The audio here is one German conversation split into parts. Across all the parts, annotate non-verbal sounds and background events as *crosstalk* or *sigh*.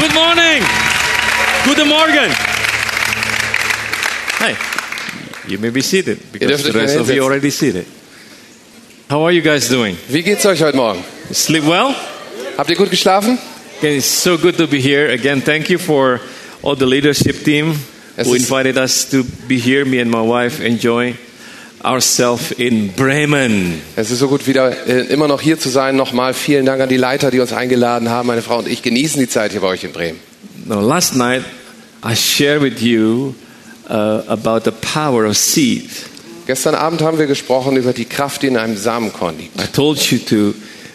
Good morning. Guten Morgen. Hi. You may be seated because the rest of you already seated. How are you guys doing? Wie geht's euch heute Morgen? Sleep well? Habt ihr gut geschlafen? Okay, it's so good to be here. Again, thank you for all the leadership team Es who invited us to be here. Me and my wife enjoy ourselves in Bremen. Es ist so gut, wieder äh, immer noch hier zu sein. Nochmal vielen Dank an die Leiter, die uns eingeladen haben. Meine Frau und ich genießen die Zeit hier bei euch in Bremen. Now, last night I shared with you uh, about the power of seed. Gestern Abend haben wir gesprochen über die Kraft, die in einem Samenkorn liegt. I told you to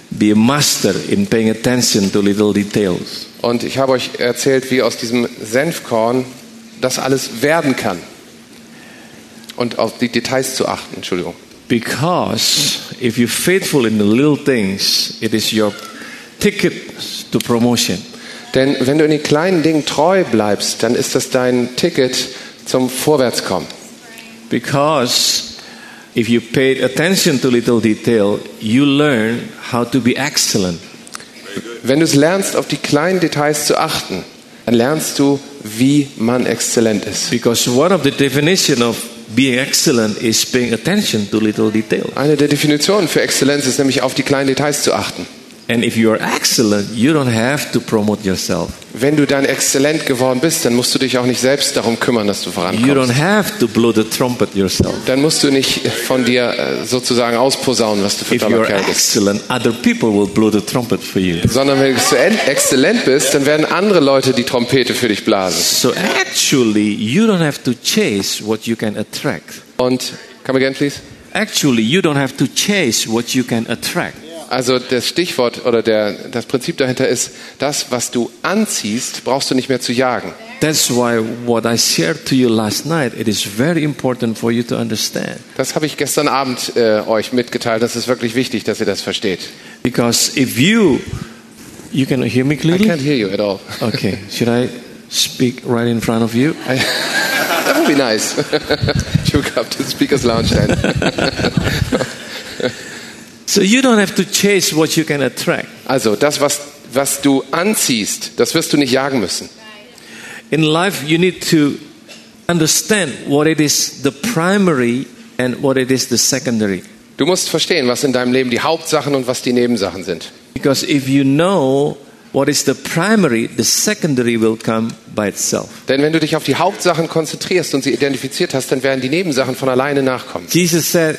be a master in paying attention to little details. Und ich habe euch erzählt, wie aus diesem Senfkorn das alles werden kann. Und auf die Details zu achten. Entschuldigung. Because if you're faithful in the little things, it is your ticket to promotion. Denn wenn du in den kleinen Dingen treu bleibst, dann ist das dein Ticket zum Vorwärtskommen. Because if you pay attention to little detail, you learn how to be excellent. Wenn du es lernst, auf die kleinen Details zu achten, dann lernst du, wie man exzellent ist. Because one of the definition of being excellent is paying attention to little detail. Eine der Definitionen für Exzellenz ist nämlich, auf die kleinen Details zu achten. And if you are excellent, you don't have to promote yourself. Wenn du dann exzellent geworden bist, dann musst du dich auch nicht selbst darum kümmern, dass du You don't vorankommst. have to blow the trumpet yourself. Dann musst du nicht von dir äh, sozusagen ausposaunen, was du für If toller Kerl bist. excellent, other people will blow the trumpet for you. Sondern wenn du exzellent- exzellent bist, dann werden andere Leute die Trompete für dich blasen. So actually, you don't have to chase what you can attract. Und, come again, please. Actually, you don't have to chase what you can attract. Also das Stichwort oder der, das Prinzip dahinter ist, das, was du anziehst, brauchst du nicht mehr zu jagen. That's why what I shared to you last night, it is very important for you to understand. Das habe ich gestern Abend äh, euch mitgeteilt. Das ist wirklich wichtig, dass ihr das versteht. Because if you, you can hear me I clearly? can't hear you at all. *laughs* Okay, should I speak right in front of you? I, *laughs* that would be nice. *laughs* you come to the speaker's lounge then. So you don't have to chase what you can attract. Also das, was, was du anziehst, das wirst du nicht jagen müssen. In life, you need to understand what it is the primary and what it is the secondary. Du musst verstehen, was in deinem Leben die Hauptsachen und was die Nebensachen sind. Because if you know what is the primary, the secondary will come by itself. Denn wenn du dich auf die Hauptsachen konzentrierst und sie identifiziert hast, dann werden die Nebensachen von alleine nachkommen. Jesus said,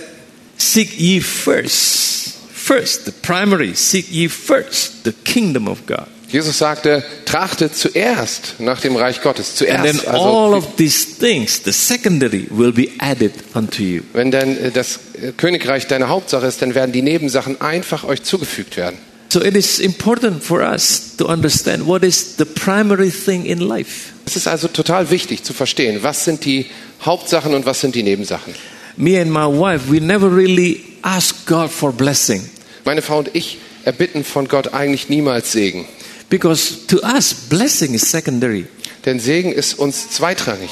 Seek ye first, first, the primary, seek ye first the kingdom of God. Jesus sagte, trachtet zuerst nach dem Reich Gottes. And then Zuerst. all Also, of these things, the secondary, will be added unto you. wenn dann äh, das äh, Königreich deine Hauptsache ist, dann werden die Nebensachen einfach euch zugefügt werden. So it is important for us to understand what is the primary thing in life. Es ist also total wichtig zu verstehen, was sind die Hauptsachen und was sind die Nebensachen. Me and my wife, we never really ask God for blessing Meine Frau und ich erbitten von Gott eigentlich niemals Segen. because to us, blessing is secondary. Denn Segen ist uns zweitrangig.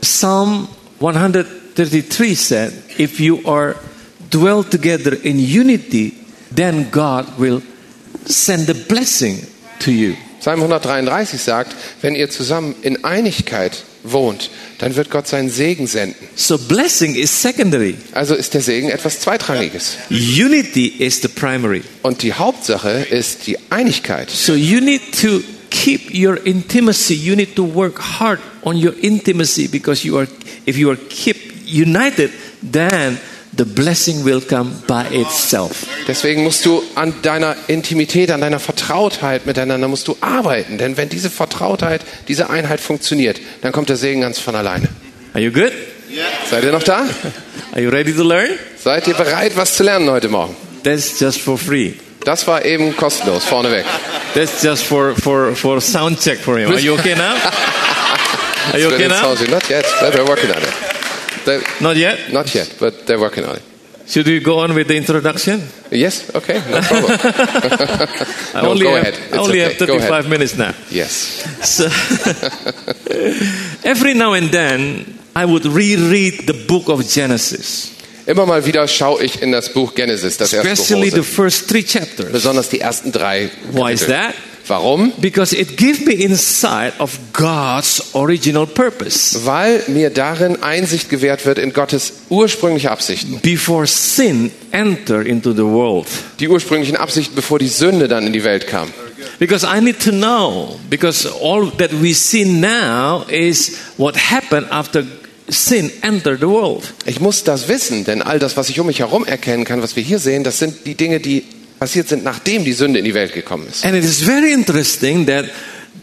Psalm 133 said, If you are dwell together in unity, then God will send a blessing to you. Psalm 133 sagt, wenn ihr zusammen in Einigkeit wohnt, dann wird Gott seinen Segen senden. So blessing is secondary. Also ist der Segen etwas Zweitrangiges. Unity is the primary. Und die Hauptsache ist die Einigkeit. So you need to keep your intimacy. You need to work hard on your intimacy because you are if you are keep united, then the blessing will come by itself. Deswegen musst du an deiner Intimität, an deiner Vertrautheit miteinander musst du arbeiten. Denn wenn diese Vertrautheit, diese Einheit funktioniert, dann kommt der Segen ganz von alleine. Are you good? Seid ihr noch da? Are you ready to learn? Seid ihr bereit, was zu lernen heute Morgen? That's just for free. Das war eben kostenlos, vorneweg. That's just for for for sound check for him. Are you okay now? *laughs* Are you okay now? Not yet, but they're working on it. They- Not yet. not yet, but they're working on it. Should we go on with the introduction? Yes, okay, no problem. I *laughs* *laughs* No, only go have ahead. I only okay. have 35 minutes now. yes. So *laughs* every now and then I would reread the book of Genesis, Immer mal wieder schaue ich in das Buch Genesis, das erste especially the first three chapters. Besonders die ersten drei Why is that? Warum? Because it gives me insight of God's original purpose. Weil mir darin Einsicht gewährt wird in Gottes ursprüngliche Absichten. Before sin entered into the world. Die ursprünglichen Absichten, bevor die Sünde dann in die Welt kam. Because I need to know, because all that we see now is what happened after sin entered the world. Ich muss das wissen, denn all das, was ich um mich herum erkennen kann, was wir hier sehen, das sind die Dinge, die passiert sind, nachdem die Sünde in die Welt gekommen ist. And it is very interesting that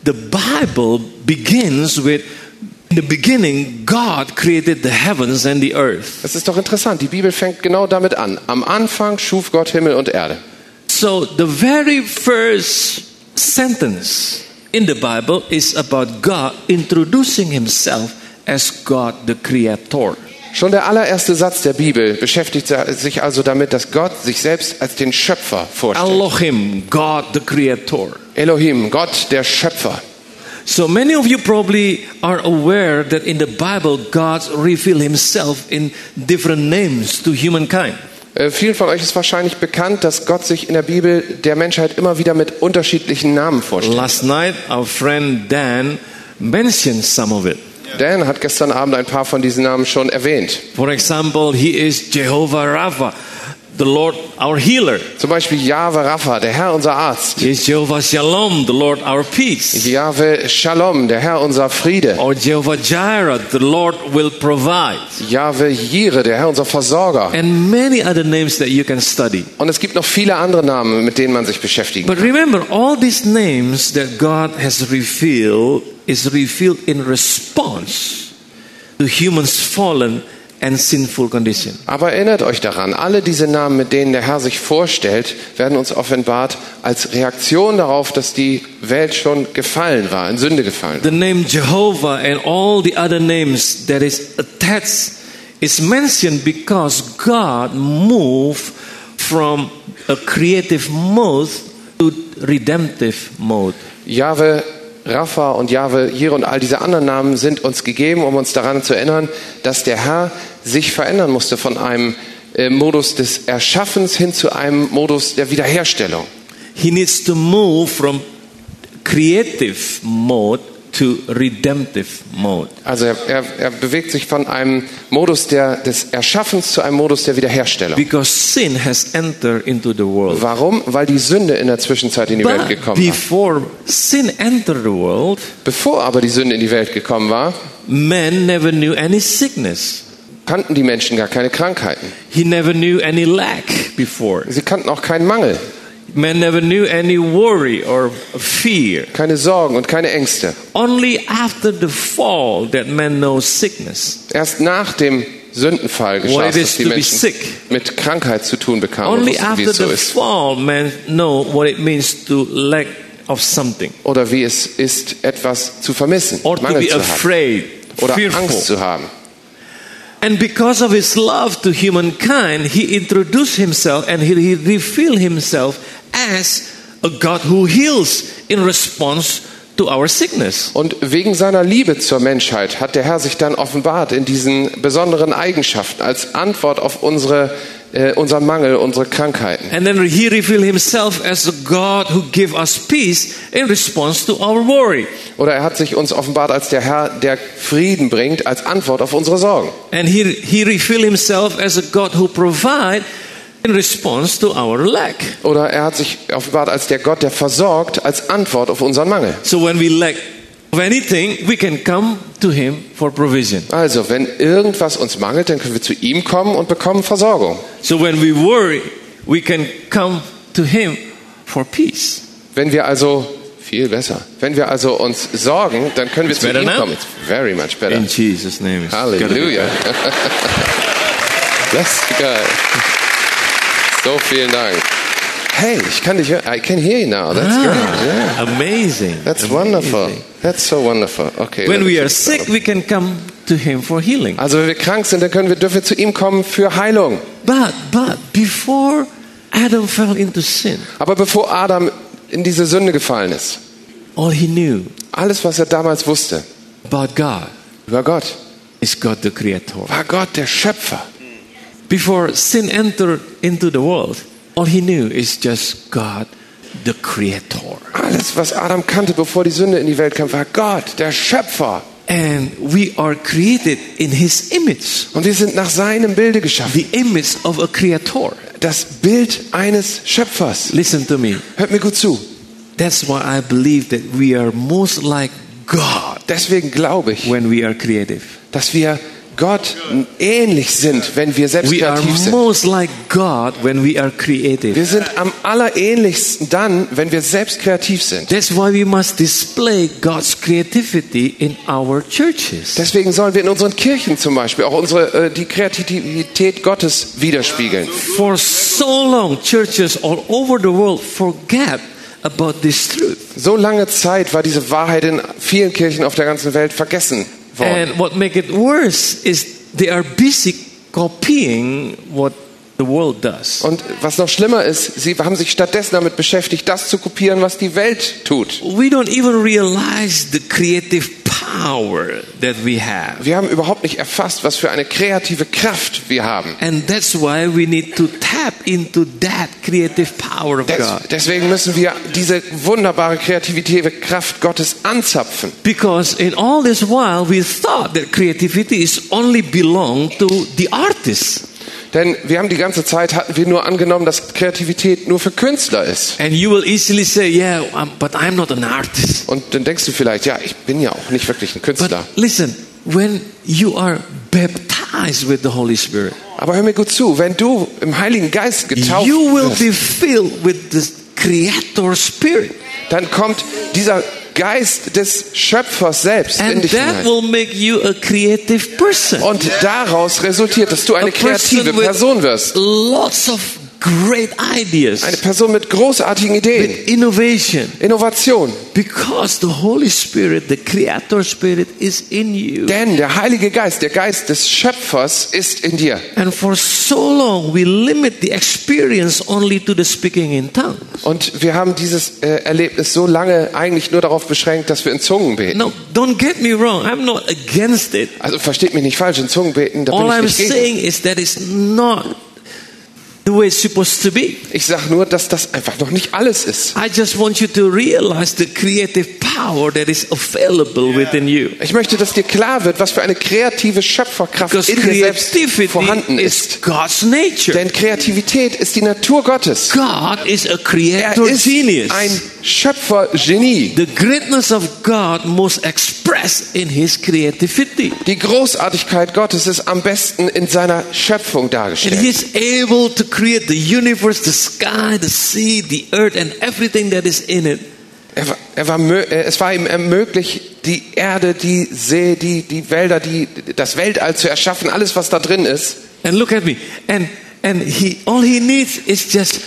the Bible begins with in the beginning, God created the heavens and the earth. Es ist doch interessant, die Bibel fängt genau damit an. Am Anfang schuf Gott Himmel und Erde. So the very first sentence in the Bible is about God introducing himself as God the creator. Schon der allererste Satz der Bibel beschäftigt sich also damit, dass Gott sich selbst als den Schöpfer vorstellt. Elohim, God the creator. Elohim, Gott der Schöpfer. So many of you probably are aware that in the Bible God revealed himself in different names to humankind. Äh, vielen von euch ist wahrscheinlich bekannt, dass Gott sich in der Bibel der Menschheit immer wieder mit unterschiedlichen Namen vorstellt. Last night our friend Dan mentioned some of it. Dan hat gestern Abend ein paar von diesen Namen schon erwähnt. For example, he is Jehovah Rapha, the Lord our healer. Zum Beispiel Jahwe Rapha, der Herr unser Arzt. He is Jehovah Shalom, the Lord our peace. Jahwe Shalom, der Herr unser Friede. Or Jehovah Jireh, the Lord will provide. Jahwe Jire, der Herr unser Versorger. And many other names that you can study. Und es gibt noch viele andere Namen, mit denen man sich beschäftigen But kann. remember, all these names that God has revealed is revealed in response to humans' fallen and sinful condition. Aber erinnert euch daran, alle diese Namen, mit denen der Herr sich vorstellt, werden uns offenbart als Reaktion darauf, dass die Welt schon gefallen war, in Sünde gefallen. The name Jehovah and all the other names that is attached is mentioned because God moved from a creative mode to redemptive mode. Jahwe Rapha und Jahwe Jire und all diese anderen Namen sind uns gegeben, um uns daran zu erinnern, dass der Herr sich verändern musste von einem äh, Modus des Erschaffens hin zu einem Modus der Wiederherstellung. He needs to move from creative mode to redemptive mode. Also er, er, er bewegt sich von einem Modus der, des Erschaffens zu einem Modus der Wiederherstellung. Because sin has entered into the world. Warum? Weil die Sünde in der Zwischenzeit in die Welt But gekommen war. before sin entered the world, Bevor aber die Sünde in die Welt gekommen war, man never knew any sickness. kannten die Menschen gar keine Krankheiten. He never knew any lack before. Sie kannten auch keinen Mangel, Man never knew any worry or fear. keine Sorgen und keine Ängste. Only after the fall that man knows sickness. Erst nach dem Sündenfall geschah es, dass die to Menschen sick. mit Krankheit zu tun bekamen Only wussten, after so the ist. fall man know what it means to lack of something Oder wie es ist, etwas zu vermissen, or to Mangel be zu haben afraid, oder Angst fearful. zu haben. And because of his love to humankind, he introduced himself and he revealed himself as a God who heals in response to our sickness. Und wegen seiner Liebe zur Menschheit hat der Herr sich dann offenbart in diesen besonderen Eigenschaften als Antwort auf unsere, äh, unseren Mangel, unsere Krankheiten. And then he revealed himself as a God who gives us peace in response to our worry. Oder er hat sich uns offenbart als der Herr, der Frieden bringt, als Antwort auf unsere Sorgen. And he, he revealed himself as a God who provides in response to our lack. Oder er hat sich offenbart als der Gott, der versorgt, als Antwort auf unseren Mangel. So when we lack of anything, we can come to him for provision. Also, wenn irgendwas uns mangelt, dann können wir zu ihm kommen und bekommen Versorgung. So when we worry, we can come to him for peace. Wenn wir also viel besser, wenn wir also uns sorgen, dann können wir It's zu ihm kommen. It's very much better. In Jesus' name. it's gotta be Halleluja. *laughs* Bless God. So vielen Dank. Hey, ich kann dich hören. I can hear you now. That's Ah, great. Yeah. Amazing. That's Amazing. wonderful. That's so wonderful. Okay. When we are sick, we can come to him for healing. Also wenn wir krank sind, dann können wir, dürfen wir zu ihm kommen für Heilung. But but before Adam fell into sin, Aber bevor Adam in diese Sünde gefallen ist, all he knew alles, was er damals wusste about God über Gott, is God the Creator. war Gott der Schöpfer. Before sin entered into the world, all he knew is just God the Creator. Alles, was Adam kannte, bevor die Sünde in die Welt kam, war Gott, der Schöpfer. And we are created in His image, Und wir sind nach seinem Bilde geschaffen. the image of a Creator. Das Bild eines Schöpfers. Listen to me. Hört mir gut zu. That's why I believe that we are most like God Deswegen glaube ich, when we are creative. dass wir Gott ähnlich sind, wenn wir selbst We kreativ sind. most like God when we are creative. Wir sind am allerähnlichsten dann, wenn wir selbst kreativ sind. That's why we must display God's creativity in our churches. Deswegen sollen wir in unseren Kirchen zum Beispiel auch unsere, äh, die Kreativität Gottes widerspiegeln. For so long, churches all over the world forget about this truth. So lange Zeit war diese Wahrheit in vielen Kirchen auf der ganzen Welt vergessen. And what make it worse is they are busy copying what the world does. Und was noch schlimmer ist, sie haben sich stattdessen damit beschäftigt, das zu kopieren, was die Welt tut. We don't even realize the creative power that we have. Wir haben überhaupt nicht erfasst, was für eine kreative Kraft wir haben. And that's why we need to tap into that creative power of Des, God. deswegen müssen wir diese wunderbare kreative Kraft Gottes anzapfen. Because in all this while we thought that creativity is only belong to the artist. Denn wir haben die ganze Zeit hatten wir nur angenommen, dass Kreativität nur für Künstler ist. And you will easily say, yeah, but I'm not an artist. Und dann denkst du vielleicht, ja, ich bin ja auch nicht wirklich ein But Künstler. listen, when you are baptized with the Holy Spirit, Aber hör mir gut zu, wenn du im Heiligen Geist getauft you will wirst, be filled with the Creator Spirit. dann kommt dieser Geist des Schöpfers selbst in And dich that hinein. will make you a creative person. Und daraus resultiert, dass du eine kreative Person wirst. lots of great ideas, Eine Person mit großartigen Ideen, innovation. Innovation. Because the Holy Spirit, the Creator Spirit, is in you. Denn der Heilige Geist, der Geist des Schöpfers ist in dir. And for so long, we limit the experience only to the speaking in tongues. Und wir haben dieses äh, Erlebnis so lange eigentlich nur darauf beschränkt, dass wir in Zungen beten. No, don't get me wrong. I'm not against it. Also versteht mich nicht falsch, in Zungen beten, da bin All I'm ich nicht gegen. saying is that it's not the way it's supposed to be. Ich sage nur, dass das einfach noch nicht alles ist. I just want you to realize the creative power that is available within you. Ich möchte, dass dir klar wird, was für eine kreative Schöpferkraft Because in dir selbst vorhanden is ist. God's nature. Denn Kreativität ist die Natur Gottes. God is a Er creator ist genius. ein Schöpfergenie. The greatness of God must express in his creativity. Die Großartigkeit Gottes ist am besten in seiner Schöpfung And dargestellt. he is able to create the universe, the sky, the sea, the earth, and everything that is in it. Er war, er war, äh, es war ihm ermöglicht, die Erde, die See, die, die Wälder, die, das Weltall zu erschaffen, alles, was da drin ist. And look at me. And and he all he needs is just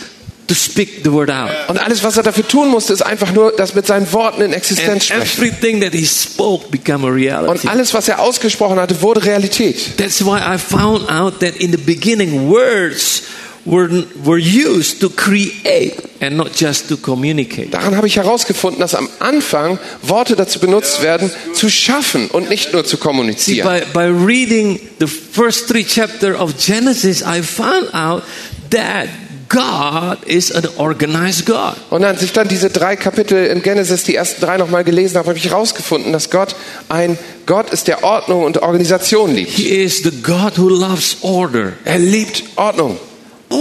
to speak the word out. Und alles, was er dafür tun musste, ist einfach nur das mit seinen Worten in And Existenz sprechen. everything that he spoke become a Und reality. alles, was er ausgesprochen hatte, wurde Realität. That's why I found out that in the beginning words were were used to create and not just to communicate. Daran habe ich herausgefunden, dass am Anfang Worte dazu benutzt werden, zu schaffen und nicht nur zu See, kommunizieren. by, by reading the first three chapter of Genesis, I found out that God is an organized God. Und als ich dann diese drei Kapitel in Genesis, die ersten drei nochmal gelesen habe, habe ich herausgefunden, dass Gott ein Gott ist, der Ordnung und Organisation liebt. He is the God who loves order. Er liebt Ordnung.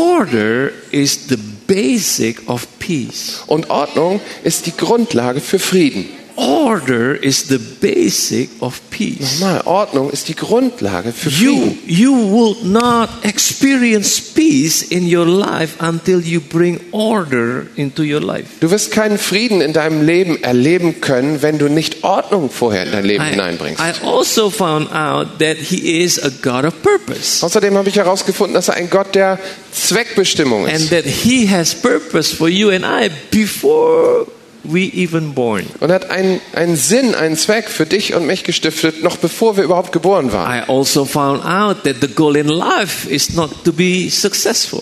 Order is the basic of peace. Und Ordnung ist die Grundlage für Frieden. Order is the basic of peace. Nochmal, Ordnung ist die Grundlage für You, Frieden. you will not experience peace in your life until you bring order into your life. Du wirst keinen Frieden in deinem Leben erleben können, wenn du nicht Ordnung vorher in dein Leben I, hineinbringst. I also found out that he is a God of purpose. Außerdem habe ich herausgefunden, dass er ein Gott der Zweckbestimmung And ist. that he has purpose for you and I before we even born. Und hat einen, einen Sinn, einen Zweck für dich und mich gestiftet, noch bevor wir überhaupt geboren waren. I also found out that the goal in life is not to be successful.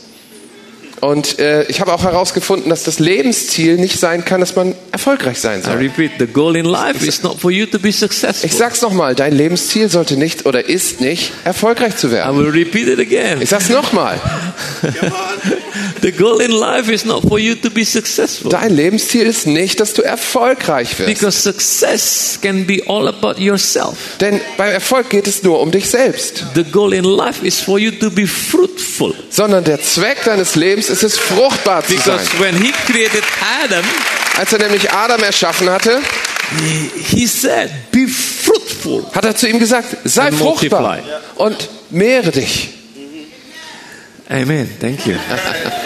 Und äh, ich habe auch herausgefunden, dass das Lebensziel nicht sein kann, dass man erfolgreich sein I soll. repeat, the goal in life is not for you to be successful. Ich sag's nochmal, dein Lebensziel sollte nicht oder ist nicht, erfolgreich zu I werden. will repeat it again. Ich sag's nochmal. *laughs* The goal in life is not for you to be successful. Dein Lebensziel ist nicht, dass du erfolgreich wirst. Because success can be all about yourself. Denn beim Erfolg geht es nur um dich selbst. The goal in life is for you to be fruitful. Sondern der Zweck deines Lebens ist es, fruchtbar zu sein. Because when he created Adam, Als er nämlich Adam erschaffen hatte, he said, Be fruitful. hat er zu ihm gesagt, sei fruchtbar multiply. und mehre dich. Amen. Thank you. *laughs*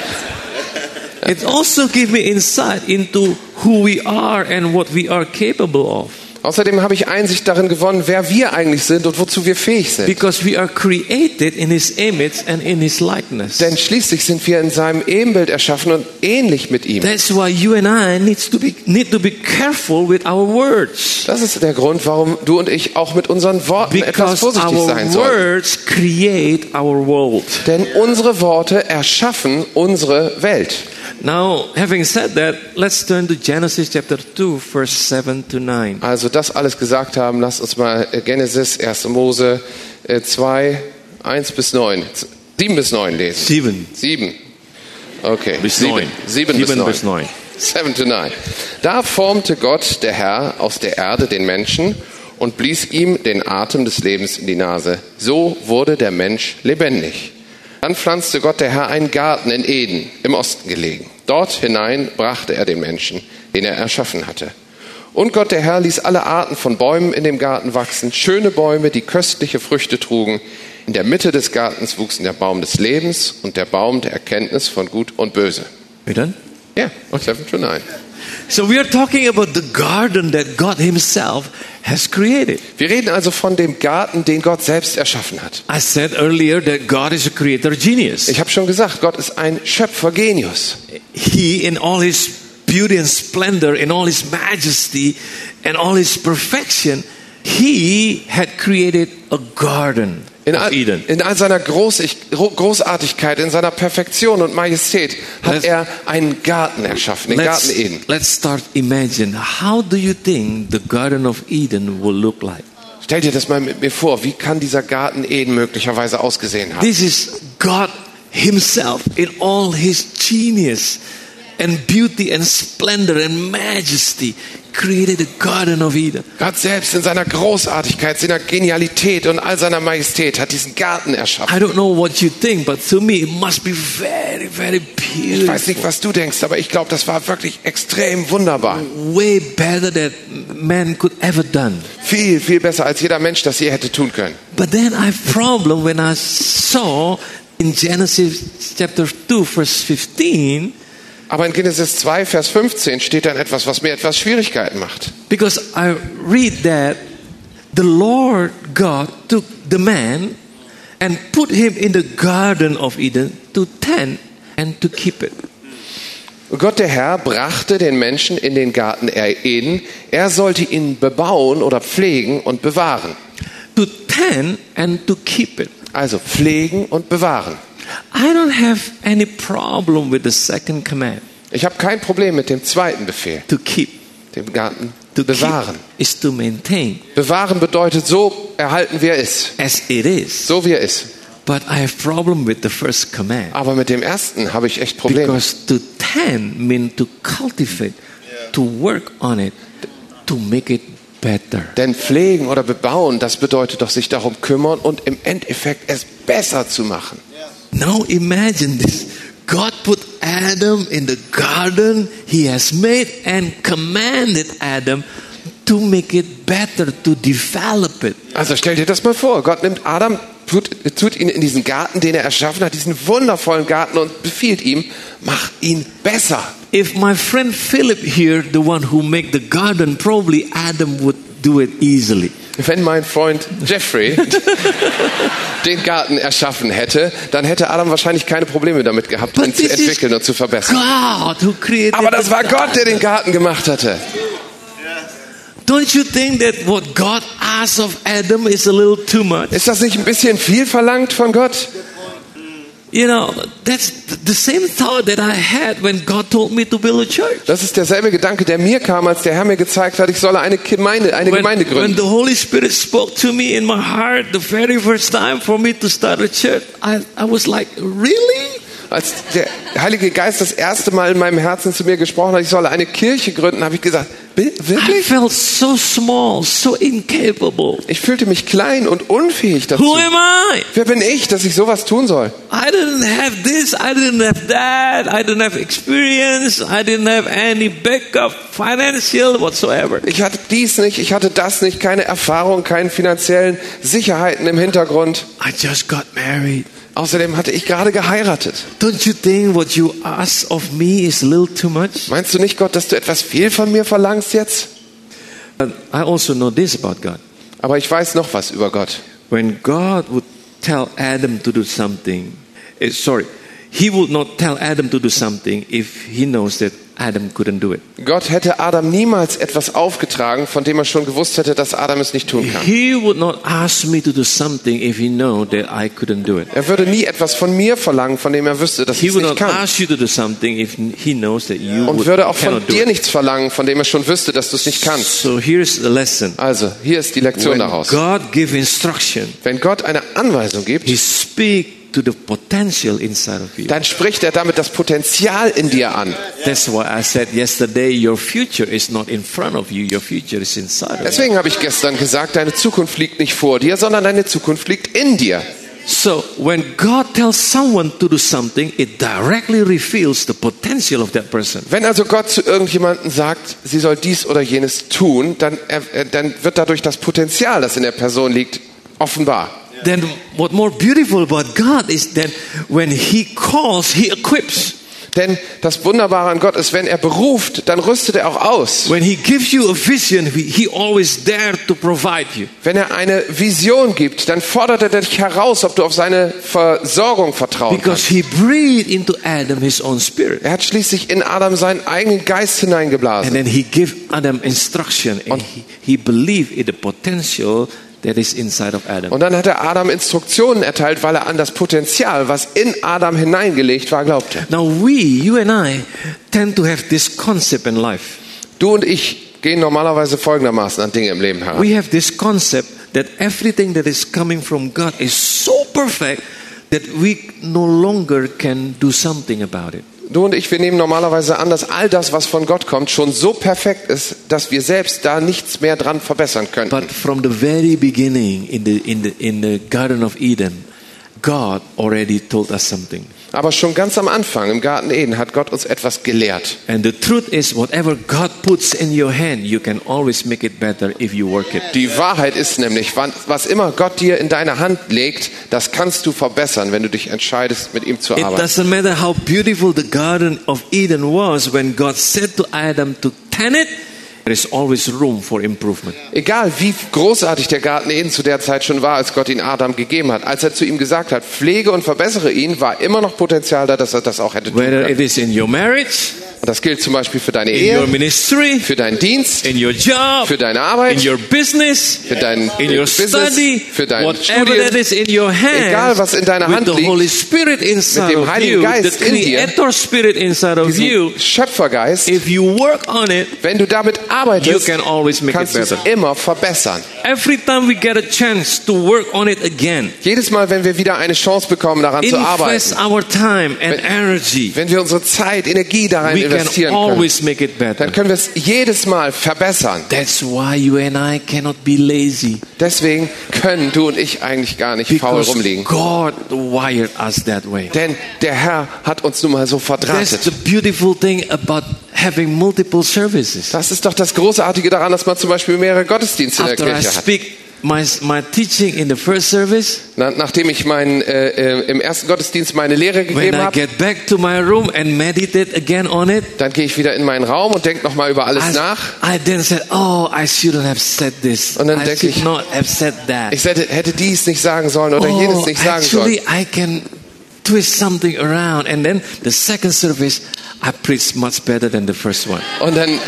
it also gives me insight into who we are and what we are capable of. Außerdem habe ich Einsicht darin gewonnen, wer wir eigentlich sind und wozu wir fähig sind. Because we are created in his image and in his likeness. Denn schließlich sind wir in seinem Ebenbild erschaffen und ähnlich mit ihm. That's why you and I needs to be, need to be careful with our words. Das ist der Grund, warum du und ich auch mit unseren Worten etwas Because vorsichtig our sein sollen. words create our world. Denn unsere Worte erschaffen unsere Welt. Now, having said that, let's turn to Genesis chapter 2, verse 7 to 9. Also das alles gesagt haben, lasst uns mal äh, Genesis 1. Mose äh, 2, 1 bis 9, 7 bis 9 lesen. 7 7. Okay. bis 7, 9. 7 bis 9. bis 9. 7 to 9. Da formte Gott, der Herr, aus der Erde den Menschen und blies ihm den Atem des Lebens in die Nase. So wurde der Mensch lebendig. Dann pflanzte Gott, der Herr, einen Garten in Eden, im Osten gelegen. Dort hinein brachte er den Menschen, den er erschaffen hatte. Und Gott, der Herr, ließ alle Arten von Bäumen in dem Garten wachsen, schöne Bäume, die köstliche Früchte trugen. In der Mitte des Gartens wuchsen der Baum des Lebens und der Baum der Erkenntnis von Gut und Böse. We done? Ja, 7 to 9. So we are talking about the garden that God Himself has created. Wir reden also von dem Garten, den Gott selbst erschaffen hat. I said earlier that God is a creator genius. Ich habe schon gesagt, Gott ist ein Schöpfergenius. He, in all His beauty and splendor, in all His majesty and all His perfection, He had created a garden In all, Eden. in all seiner Großartigkeit, in seiner Perfektion und Majestät hat Let's- er einen Garten erschaffen, den Let's, Garten Eden. let's start imagine. How do you think the Garden of Eden will look like? Stell dir das mal mit mir vor, wie kann dieser Garten Eden möglicherweise ausgesehen haben? This is God Himself in all His genius and beauty and splendor and majesty created the Garden of Eden. Gott selbst in seiner Großartigkeit, seiner Genialität und all seiner Majestät hat diesen Garten erschaffen. I don't know what you think, but to me it must be very, very Ich weiß nicht, beautiful. was du denkst, aber ich glaube, das war wirklich extrem wunderbar. Way better than man could ever done. Viel, viel besser als jeder Mensch das je hätte tun können. But then I have problem when I saw in Genesis chapter 2 verse 15 Aber in Genesis 2, Vers 15 steht dann etwas, was mir etwas Schwierigkeiten macht. because I read that the Lord God took the man and put him in the garden of Eden to tend and to keep it. Gott der Herr brachte den Menschen in den Garten Eden. Er sollte ihn bebauen oder pflegen und bewahren. To tend and to keep it. Also pflegen und bewahren. I don't have any problem with the second command Ich habe kein Problem mit dem zweiten Befehl, to keep. dem Garten To bewahren. keep is to maintain Bewahren bedeutet so erhalten, wie er ist. as it is. So wie er ist. But I have problem with the first command. Aber mit dem ersten habe ich echt Probleme. Because to tend means to cultivate, to work on it, to make it better. Denn pflegen oder bebauen, das bedeutet doch sich darum kümmern und im Endeffekt es besser zu machen. Now imagine this. God put Adam in the garden he has made and commanded Adam to make it better, to develop it. Also stell dir das mal vor. Gott nimmt Adam, tut, tut ihn in diesen Garten, den er erschaffen hat, diesen wundervollen Garten und befiehlt ihm, mach ihn besser. If my friend Philip here, the one who make the garden, probably Adam would do it easily. Wenn mein Freund Jeffrey *laughs* den Garten erschaffen hätte, dann hätte Adam wahrscheinlich keine Probleme damit gehabt, ihn zu entwickeln und zu verbessern. God who created Aber das war Gott, der den Garten gemacht hatte. Don't you think that what God asked of Adam is a little too much? Ist das nicht ein bisschen viel verlangt von Gott? You know, that's the same thought that I had when God told me to build a church. Das ist derselbe Gedanke, der mir kam, als der Herr mir gezeigt hat, ich solle eine Gemeinde, eine When, Gemeinde when gründen. the Holy Spirit spoke to me in my heart the very first time for me to start a church, I, I was like, really? Als der Heilige Geist das erste Mal in meinem Herzen zu mir gesprochen hat, ich solle eine Kirche gründen, habe ich gesagt, "Bi- I wirklich? felt so small, so incapable. Ich fühlte mich klein und unfähig dazu. Who am I? Wer bin ich, dass ich sowas tun soll? I didn't have this, I didn't have that, I didn't have experience, I didn't have any backup financial whatsoever. Ich hatte dies nicht, ich hatte das nicht, keine Erfahrung, keine finanziellen Sicherheiten im Hintergrund. I just got married. Außerdem hatte ich gerade geheiratet. Don't you think what you ask of me is a little too much? Meinst du nicht, Gott, dass du etwas viel von mir verlangst jetzt? But I also know this about God. Aber ich weiß noch was über Gott. When God would tell Adam to do something, eh, sorry, he would not tell Adam to do something if he knows that Adam couldn't do it. Gott hätte Adam niemals etwas aufgetragen, von dem er schon gewusst hätte, dass Adam es nicht tun kann. He would not ask me to do something if he know that I couldn't do it. Er würde nie etwas von mir verlangen, von dem er wüsste, dass ich He es would nicht not kann. ask you to do something if he knows that you Und würde auch von dir nichts verlangen, von dem er schon wüsste, dass du es nicht kannst. So here's the lesson. Also, hier ist die Lektion When daraus. God give instruction, Wenn Gott eine Anweisung gibt, He speak to the potential inside of you. dann spricht er damit das Potenzial in dir an. That's why I said yesterday, your future is not in front of you, your future is inside of you. Deswegen habe ich gestern gesagt, deine Zukunft liegt nicht vor dir, sondern deine Zukunft liegt in dir. So when God tells someone to do something, it directly reveals the potential of that person. Wenn also Gott zu irgendjemandem sagt, sie soll dies oder jenes tun, dann, dann wird dadurch das Potenzial, das in der Person liegt, offenbar. Then what more beautiful about God is that when He calls, He equips. Denn das Wunderbare an Gott ist, wenn er beruft, dann rüstet er auch aus. When He gives you a vision, He, he always there to provide you. Wenn er eine Vision gibt, dann fordert er dich heraus, ob du auf seine Versorgung vertrauen Because kannst. He breathed into Adam His own spirit. Er hat schließlich in Adam seinen eigenen Geist And hineingeblasen. then He gave Adam instruction and he, he believed in the potential that is inside of Adam. Und dann hat er Adam Instruktionen erteilt, weil er an das Potenzial, was in Adam hineingelegt war, glaubte. Now we, you and I, tend to have this concept in life. Du und ich gehen normalerweise folgendermaßen an Dinge im Leben heran. We have this concept that everything that is coming from God is so perfect that we no longer can do something about it. Du und ich, wir nehmen normalerweise an, dass all das, was von Gott kommt, schon so perfekt ist, dass wir selbst da nichts mehr dran verbessern könnten. But from the very beginning in the, in the, in the Garden of Eden, God already told us something. Aber schon ganz am Anfang im Garten Eden hat Gott uns etwas gelehrt. And the truth is, whatever God puts in your hand, you can always make it better if you work it. Die Wahrheit ist nämlich, was immer Gott dir in deine Hand legt, das kannst du verbessern, wenn du dich entscheidest, mit ihm zu It arbeiten. doesn't matter how beautiful the Garden of Eden was when God said to Adam to tend it, there is always room for improvement. Egal wie großartig der Garten Eden zu der Zeit schon war, als Gott ihn Adam gegeben hat, als er zu ihm gesagt hat, pflege und verbessere ihn, war immer noch Potenzial da, dass er das auch hätte tun Whether it können. is in your marriage, Und das gilt zum Beispiel für deine in Ehe, ministry, für deinen Dienst, in your job, für deine in Arbeit, your business, für dein in your Business, study, für dein that Studium. is in your Egal, hands, was in deiner Hand liegt, Holy Spirit inside dem Heiligen you, Geist in dir, Spirit inside of you, Schöpfergeist, if you work on it, wenn du damit you arbeitest, can always make kannst du es immer verbessern. Every time we get a chance to work on it again, Jedes Mal, wenn wir wieder eine Chance bekommen, daran zu arbeiten, our time and energy, wenn wir unsere Zeit, Energie da rein we can investieren können, dann können wir es jedes Mal verbessern. That's why you and I cannot be lazy. Deswegen können du und ich eigentlich gar nicht faul rumliegen. God wired us that way. Denn der Herr hat uns nun mal so verdrahtet. Das ist doch das Großartige daran, dass man zum Beispiel mehrere Gottesdienste in der Kirche hat. My, my teaching in the first service, Na, nachdem ich mein, äh, äh, im ersten Gottesdienst meine Lehre gegeben I habe, get back to my room and meditate again on it, dann gehe ich wieder in meinen Raum und denke nochmal über alles I, nach. I then said, oh, I shouldn't have said this. Und dann I denke ich, not have said that. Ich hätte, hätte dies nicht sagen sollen oder jenes oh, nicht sagen sollen. actually, I can twist something around. And then the second service, I preach much better than the first one. Und dann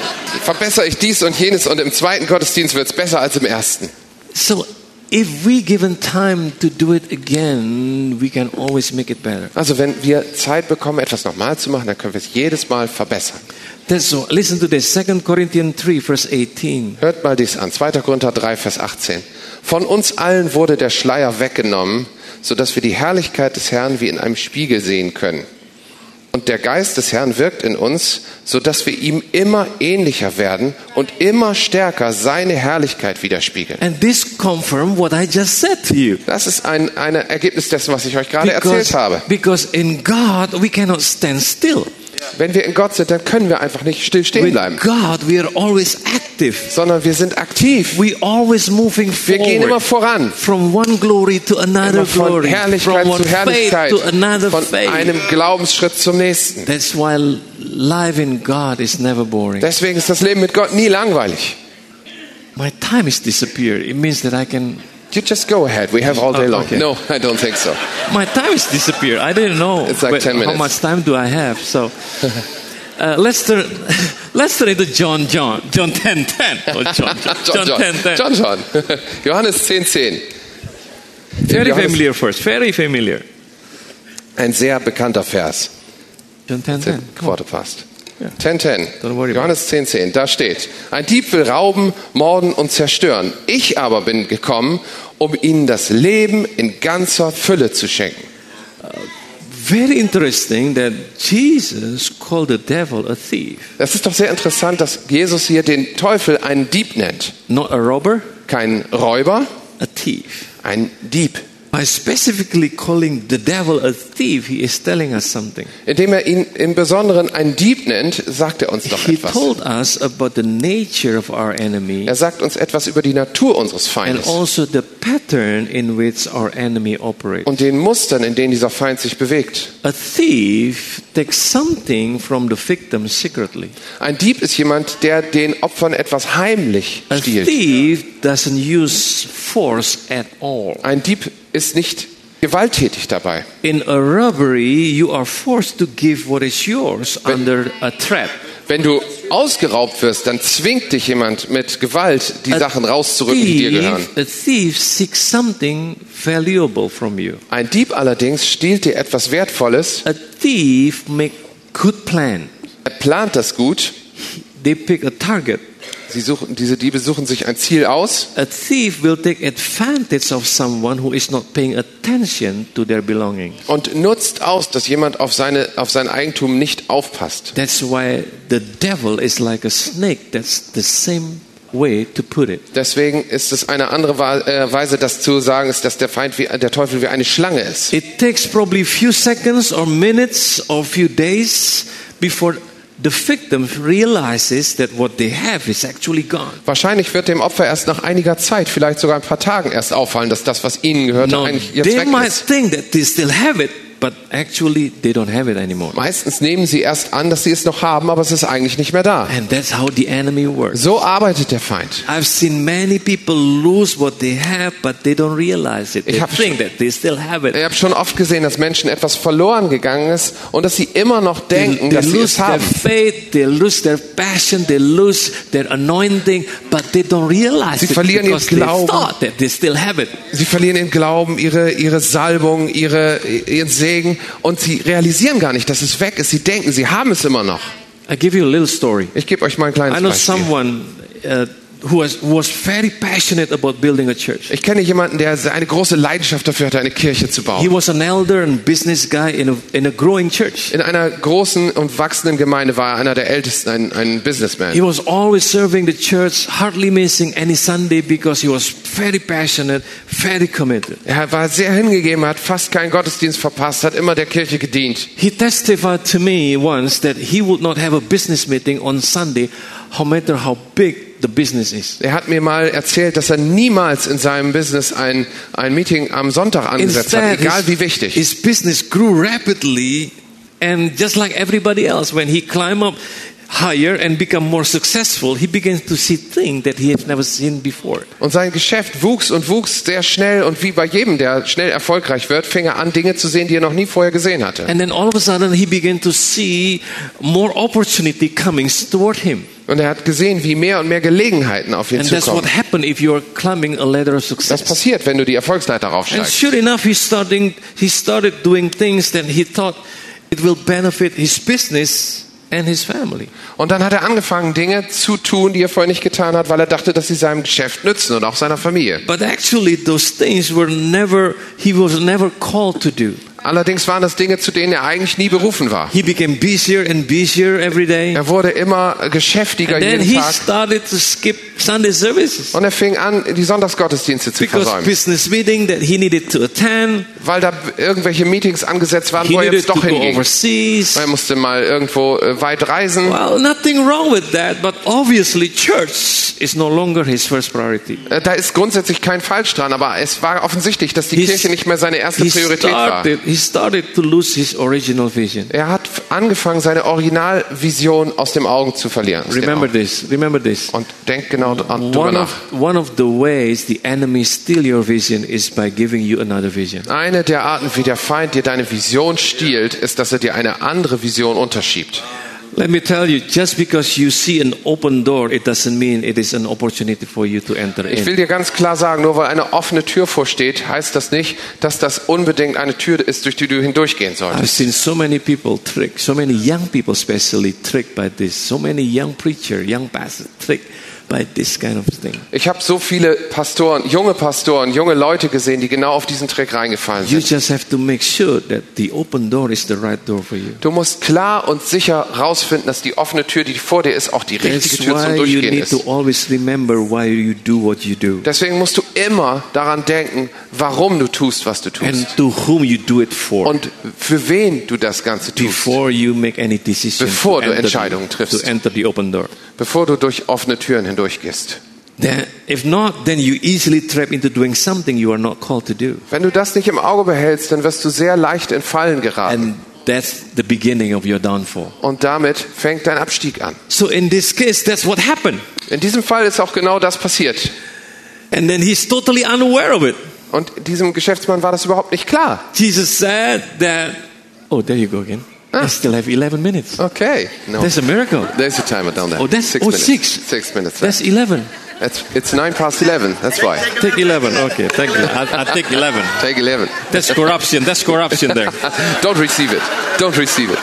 verbessere ich dies und jenes und im zweiten Gottesdienst wird es besser als im ersten. So, if we given time to do it again, we can always make it better. Also wenn wir Zeit bekommen, etwas nochmal zu machen, dann können wir es jedes Mal verbessern. That's so. Listen to this. 2 Corinthians 3, verse 18. Hört mal dies an. 2. Korinther 3, Vers 18. Von uns allen wurde der Schleier weggenommen, sodass wir die Herrlichkeit des Herrn wie in einem Spiegel sehen können. Und der Geist des Herrn wirkt in uns, so dass wir ihm immer ähnlicher werden und immer stärker seine Herrlichkeit widerspiegeln. And this confirm what I just said to you. Das ist ein, ein Ergebnis dessen, was ich euch gerade erzählt habe. because in God we cannot stand still. Wenn wir in Gott sind, dann können wir einfach nicht still stehen bleiben, God we are always active. sondern wir sind aktiv. We always moving Wir gehen immer forward. voran. From one glory to another Immer von glory. Herrlichkeit From one zu Herrlichkeit, to another von faith. einem Glaubensschritt zum nächsten. That's why life in God is never boring. Deswegen ist das Leben mit Gott nie langweilig. My time is disappeared. It means that I can. You just go ahead. We have all day Oh, long. okay. No, I don't think so. My time is disappeared. I didn't know It's like but 10 how minutes. much time do I have. So *laughs* uh, let's turn. *laughs* Let's turn into John. John. John 10 10. Oh, John, John, *laughs* John, John. 10 10. John, John. Johannes 10, 10. Very Johannes- familiar first. Very familiar. Ein sehr bekannter Vers. John 10 Der 10. Come on. Worte passt. Ja. 10, 10. Don't worry about Johannes 10, 10. Da steht, ein Dieb will rauben, morden und zerstören. Ich aber bin gekommen, um ihnen das Leben in ganzer Fülle zu schenken. Very interesting that Jesus called the devil a thief. Das ist doch sehr interessant, dass Jesus hier den Teufel einen Dieb nennt. Not a robber, Kein Räuber, a thief. ein Dieb. By specifically calling the devil a thief, he is telling us something. Indem er ihn im Besonderen einen Dieb nennt, sagt er uns doch He etwas. told us about the nature of our enemy Er sagt uns etwas über die Natur unseres and Feindes also the pattern in which our enemy operates. und den Mustern, in denen dieser Feind sich bewegt. A thief takes something from the victim secretly. Ein Dieb ist jemand, der den Opfern etwas heimlich A stiehlt. thief doesn't use force at all. Ein Dieb ist nicht gewalttätig dabei. In a robbery, you are forced to give what is yours under a threat. Wenn du ausgeraubt wirst, dann zwingt dich jemand mit Gewalt, die Sachen rauszurücken, die dir gehören. a thief seeks something valuable from you. Ein Dieb allerdings stiehlt dir etwas Wertvolles, A thief make good plan. er plant das gut, They pick a target. Sie suchen, diese Diebe suchen sich ein Ziel aus A thief will take advantage of someone who is not paying attention to their belongings. und nutzt aus, dass jemand auf, seine, auf sein Eigentum nicht aufpasst. That's why the devil is like a snake. That's the same way to put it. Deswegen ist es eine andere äh, Weise, das zu sagen, ist, dass der Feind wie, der Teufel wie eine Schlange ist. It takes probably a few seconds or minutes or few days before the victim realizes that what they have is actually gone. Wahrscheinlich wird dem Opfer erst nach einiger Zeit, vielleicht sogar ein paar Tagen erst auffallen, dass das, was ihnen gehörte, No, eigentlich jetzt they weg might ist. think that they still have it, but actually they don't have it anymore. Meistens nehmen sie erst an, dass sie es noch haben, aber es ist eigentlich nicht mehr da. And that's how the enemy works. So arbeitet der Feind. I've seen many people lose what they have, but they don't realize it. They Ich hab think that they still have it. Ich habe schon oft gesehen, dass Menschen etwas verloren gegangen ist und dass sie immer noch They, denken, they dass sie es their haben. faith, they lose their passion, they lose their anointing, but they don't realize Sie it verlieren ihren they Glauben. that they still have it. Sie verlieren den Glauben, ihre, ihre Salbung, ihre, ihren Segen und sie realisieren gar nicht, dass es weg ist. Sie denken, sie haben es immer noch. I give you a little story. Ich gebe euch mal ein I kleines know Beispiel. someone uh, who was, was very passionate about building a church. Ich kenne jemanden, der eine große Leidenschaft dafür hatte, eine Kirche zu He bauen. was an elder and business guy in a, in a growing church. In einer großen und wachsenden Gemeinde war er einer der Ältesten, ein, ein Businessman. He was always serving the church, hardly missing any Sunday because he was very passionate, very committed. Er war sehr hingegeben, hat fast keinen Gottesdienst verpasst, hat immer der Kirche gedient. He testified to me once that he would not have a business meeting on Sunday, no matter how big the business is. Er hat mir mal erzählt, dass er niemals in seinem Business ein, ein Meeting am Sonntag angesetzt hat, egal wie wichtig. his business grew rapidly, and just like everybody else, when he climbed up higher and become more successful, he began to see things that he had never seen before. Und sein Geschäft wuchs und wuchs sehr schnell und wie bei jedem, der schnell erfolgreich wird, fing er an, Dinge zu sehen, die er noch nie vorher gesehen hatte. And then all of a sudden, he began to see more opportunity coming toward him. Und er hat gesehen, wie mehr und mehr Gelegenheiten auf ihn And zukommen. happened if you are climbing a ladder of Das passiert, wenn du die Erfolgsleiter And raufsteigst. sure enough, he starting he started doing things that he thought it will benefit his business and. Und dann hat er angefangen, Dinge zu tun, die er vorher nicht getan hat, weil er dachte, dass sie seinem Geschäft nützen und auch seiner Familie. But actually, those things were never he was never called to do. Allerdings waren das Dinge, zu denen er eigentlich nie berufen war. He became busier and busier every day. Er wurde immer geschäftiger And then jeden he Tag. started to skip Sunday services Und er fing an, die Sonntagsgottesdienste zu because versäumen. business meeting that he needed to attend. Weil da irgendwelche Meetings angesetzt waren, He wo er jetzt doch hinging. overseas. Er musste mal irgendwo äh, weit reisen. Well, nothing wrong with that, but obviously church is no longer his first priority. Äh, Da ist grundsätzlich kein Falsch dran, aber es war offensichtlich, dass die He's- Kirche nicht mehr seine erste He Priorität war. Started, he started to lose his original vision. Er hat angefangen, seine Originalvision aus dem Augen zu verlieren. Remember this. Remember this. Und denkt genau One nach. one of the ways the enemy steal your vision is by giving you another vision. Eine der Arten, wie der Feind dir deine Vision stiehlt, ist, dass er dir eine andere Vision unterschiebt. Let me tell you, just because you see an open door, it doesn't mean it is an opportunity for you to enter Ich will in. dir ganz klar sagen, nur weil eine offene Tür vorsteht, heißt das nicht, dass das unbedingt eine Tür ist, durch die du hindurchgehen solltest. I've seen so many people tricked, so many young people especially tricked by this, so many young preacher, young pastors tricked by this kind of thing. Ich habe so viele Pastoren, junge Pastoren, junge Leute gesehen, die genau auf diesen Trick reingefallen You sind. just have to make sure that the open door is the right door for you. Du musst klar und sicher rausfinden, dass die offene Tür, die vor dir ist, auch die richtige That's Tür zum you Durchgehen need ist. to always remember why you do what you do Deswegen musst du immer daran denken, warum du tust, was du and tust. to whom you do it for Und für wen du das Ganze tust. before you make any decision Bevor du enter Entscheidungen the, triffst. to enter the open door. Bevor du durch offene Türen hindurchgehst. Then, if not, then you easily trap into doing something you are not called to do. Wenn du das nicht im Auge behältst, dann wirst du sehr leicht in Fallen geraten. And that's the beginning of your downfall. Und damit fängt dein Abstieg an. So in this case, that's what happened. In diesem Fall ist auch genau das passiert. And then he's totally unaware of it. Und diesem Geschäftsmann war das überhaupt nicht klar. Jesus said that, oh, there you go again. I still have 11 minutes. Okay. No. That's a miracle. There's a timer down there. Oh, that's six oh, minutes. six. Six minutes. That's 11. It's, it's nine past eleven. That's why. Take 11. Okay, thank you. I, I take 11. Take eleven. That's corruption. That's corruption there. *laughs* Don't receive it. Don't receive it.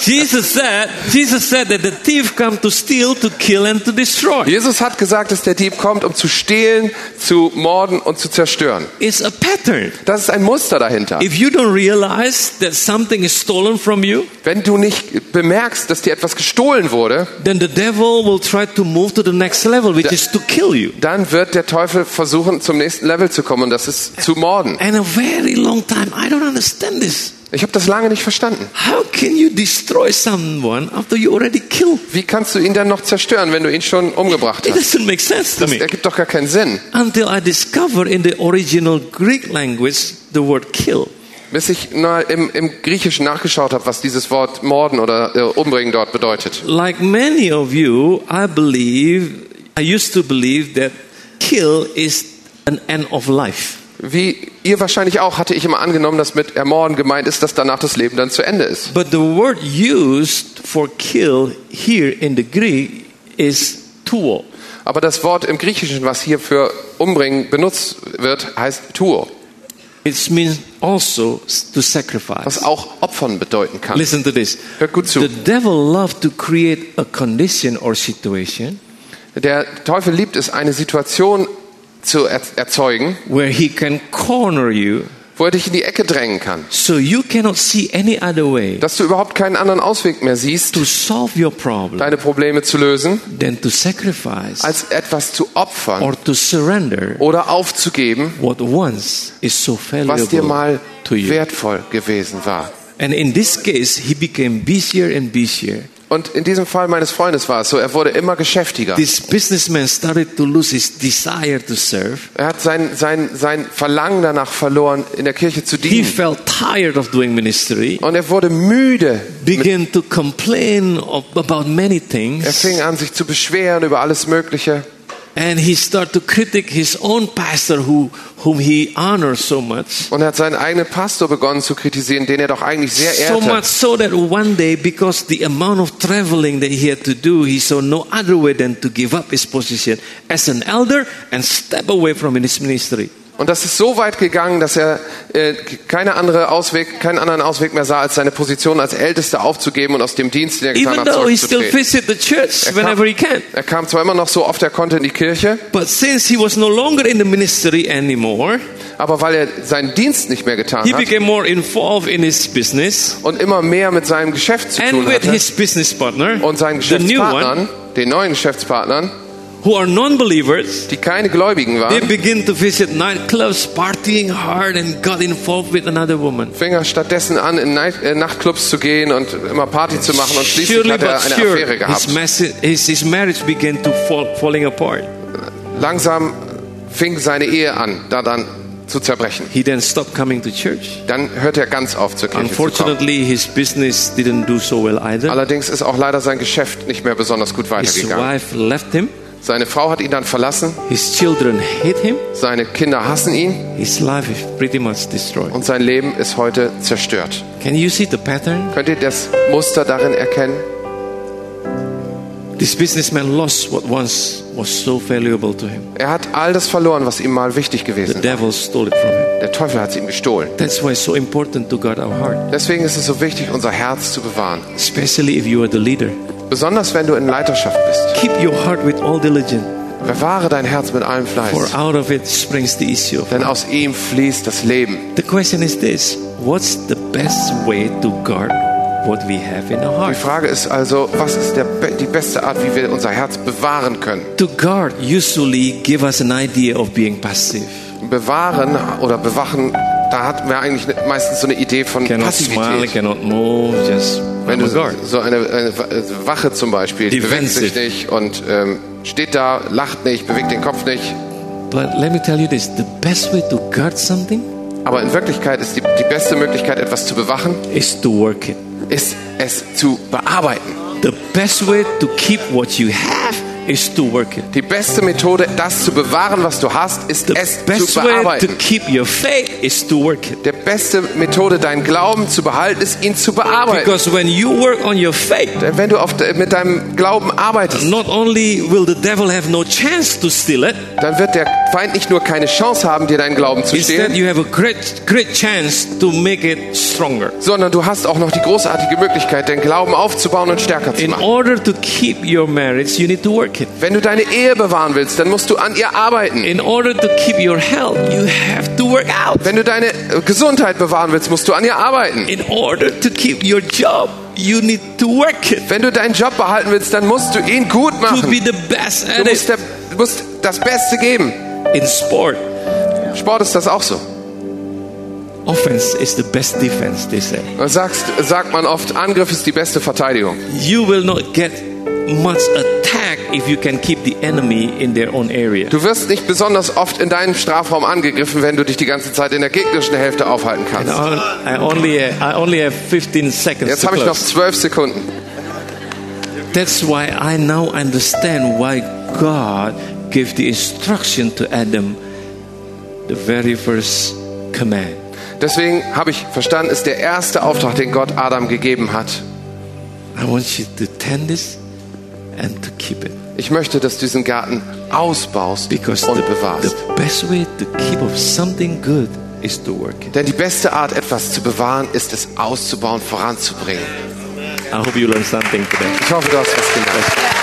Jesus said, Jesus said that the thief come to steal, to kill and to destroy. Jesus hat gesagt, dass der Dieb kommt, um zu stehlen, zu morden und zu zerstören. It's a pattern. Das ist ein Muster dahinter. If you don't realize that something is stolen from you, Wenn du nicht bemerkst, dass dir etwas gestohlen wurde, then the devil will try to move to the next level, which is to kill you. dann wird der Teufel versuchen, zum nächsten Level zu kommen und das ist zu morden. And a very long time, I don't understand this. Ich habe das lange nicht verstanden. How can you destroy someone after you already killed? Wie kannst du ihn dann noch zerstören, wenn du ihn schon umgebracht It hast? doesn't make sense to Das ergibt doch gar keinen Sinn. Until I discover in the original Greek language the word kill. Bis ich mal im, im Griechischen nachgeschaut habe, was dieses Wort morden oder äh, umbringen dort bedeutet. Like many of you, I believe, I used to believe that kill is an end of life. Wie ihr wahrscheinlich auch, hatte ich immer angenommen, dass mit Ermorden gemeint ist, dass danach das Leben dann zu Ende ist. But the word used for kill here in the Greek is tuo. Aber das Wort im Griechischen, was hier für umbringen benutzt wird, heißt tuo, It means also to sacrifice. was auch opfern bedeuten kann. Listen to this. Hört gut zu. The devil loves to create a condition or situation Der Teufel liebt es, eine Situation zu er erzeugen, where he can corner you wo er dich in die Ecke drängen kann. so you cannot see any other way Dass du überhaupt keinen anderen Ausweg mehr siehst, to solve your problem deine Probleme zu lösen, than to sacrifice als etwas zu opfern or to surrender oder aufzugeben, what once is so was dir valuable mal wertvoll gewesen war. And in this case, he became busier and busier. Und in diesem Fall meines Freundes war es so, er wurde immer geschäftiger. This businessman started to lose his desire to serve. Er hat sein, sein, sein Verlangen danach verloren, in der Kirche zu He dienen. felt tired of doing ministry, Und er wurde müde. began to complain about many Er things, fing an, sich zu beschweren über alles Mögliche. And he started to critic his own pastor, who, whom he honors so much. Und er hat seinen eigenen Pastor begonnen zu kritisieren, den er doch eigentlich sehr So much so that one day, because the amount of traveling that he had to do, he saw no other way than to give up his position as an elder and step away from his ministry. Und das ist so weit gegangen, dass er äh, keine andere Ausweg, keinen anderen Ausweg mehr sah, als seine Position als Ältester aufzugeben und aus dem Dienst, den er getan Even hat, zurückzutreten. church Er kam, can. er kam zwar immer noch so oft er konnte in die Kirche, But since he was no longer in the ministry anymore, Aber weil er seinen Dienst nicht mehr getan he hat became more involved in his business und immer mehr mit seinem Geschäft zu and tun with hatte his business partner, und seinen the new one, Geschäftspartnern, den neuen Geschäftspartnern, who are non-believers. die keine Gläubigen They waren, begin to visit nightclubs, partying hard, and got involved with another woman. fing er stattdessen an, in Night äh, Nachtclubs zu gehen und immer Party zu machen und schließlich Surely hat er eine sure, Affäre his, gehabt. message, his, his marriage began to fall, falling apart. Langsam fing seine Ehe an, da dann zu zerbrechen. He then stopped coming to church. Dann hörte er ganz auf zur Kirche zu kommen. Unfortunately, his business didn't do so well either. Allerdings ist auch leider sein Geschäft nicht mehr besonders gut His weitergegangen. wife left him. Seine Frau hat ihn dann verlassen, His children hate him. seine Kinder hassen ihn His life is pretty much destroyed. und sein Leben ist heute zerstört. Can you see the pattern? Könnt ihr das Muster darin erkennen? This businessman lost what once was so valuable to him. Er hat all das verloren, was ihm mal wichtig The gewesen war. devil stole it from him. Der Teufel hat es ihm gestohlen. That's why it's so important to guard our heart, Deswegen ist es so wichtig, unser Herz zu bewahren. especially if you are the leader. Besonders wenn du in Leiterschaft bist. Keep your heart with all diligence, Bewahre dein Herz mit allem for Fleiß. out of it springs the issue Denn aus ihm fließt das Leben. The question is this What's the best way to guard what we have in our Die heart? Frage ist also, was ist der, die beste Art, wie wir unser Herz bewahren können? To guard usually give us an idea of being passive. Bewahren oder bewachen, da hatten wir eigentlich ne- meistens so eine Idee von Cannot smile, Passivität. cannot move, just Wenn du guard. so eine, eine Wache zum Beispiel, die bewegt sich Defensive. nicht und ähm, steht da, lacht nicht, bewegt den Kopf nicht. But let me tell you this the best way to guard something Aber in Wirklichkeit ist die, die beste Möglichkeit, etwas zu bewachen, is to work it. ist es zu bearbeiten. The best way to keep what you have is to work it. Die beste Methode, das zu bewahren, was du hast, ist The es zu best way to bearbeiten. keep your faith is to work it. Der beste Methode, deinen Glauben zu behalten, ist ihn zu bearbeiten. Because when you work on your faith, Denn wenn du auf, de- mit deinem Glauben arbeitest, not only will the devil have no chance to steal it, dann wird der Feind nicht nur keine Chance haben, dir deinen Glauben zu instead stehlen, you have a great, great chance to make it stronger. sondern du hast auch noch die großartige Möglichkeit, den Glauben aufzubauen und stärker zu In machen. order to keep your marriage, you need to work it. Wenn du deine Ehe bewahren willst, dann musst du an ihr arbeiten. In order to keep your health, you have to work out. Wenn du deine äh, Gesundheit bewahren willst, musst du an ihr arbeiten. In order to keep your job, you need to work it. Wenn du deinen Job behalten willst, dann musst du ihn gut To machen. be the best Du at musst, it. der, du musst das Beste geben. In sport, Sport ist das auch so. offense is the best defense, they say. Sagst, sagt man oft, Angriff ist die beste Verteidigung. You will not get much attack if you can keep the enemy in their own area. Du wirst nicht besonders oft in deinem Strafraum angegriffen, wenn du dich die ganze Zeit in der gegnerischen Hälfte aufhalten kannst. I only, I only have 15 seconds Jetzt habe ich noch close. zwölf Sekunden. That's why I now understand why God gave the instruction to Adam, the very first command. Deswegen habe ich verstanden, ist der erste Auftrag, den Gott Adam gegeben hat. I want you to tend this and to keep it. Ich möchte, dass du diesen Garten ausbaust Because und the, bewahrst. the best way to keep of something good is to work it. Denn die beste Art, etwas zu bewahren, ist es auszubauen, voranzubringen. I hope you learned something today. Ich hoffe, du hast was gelernt.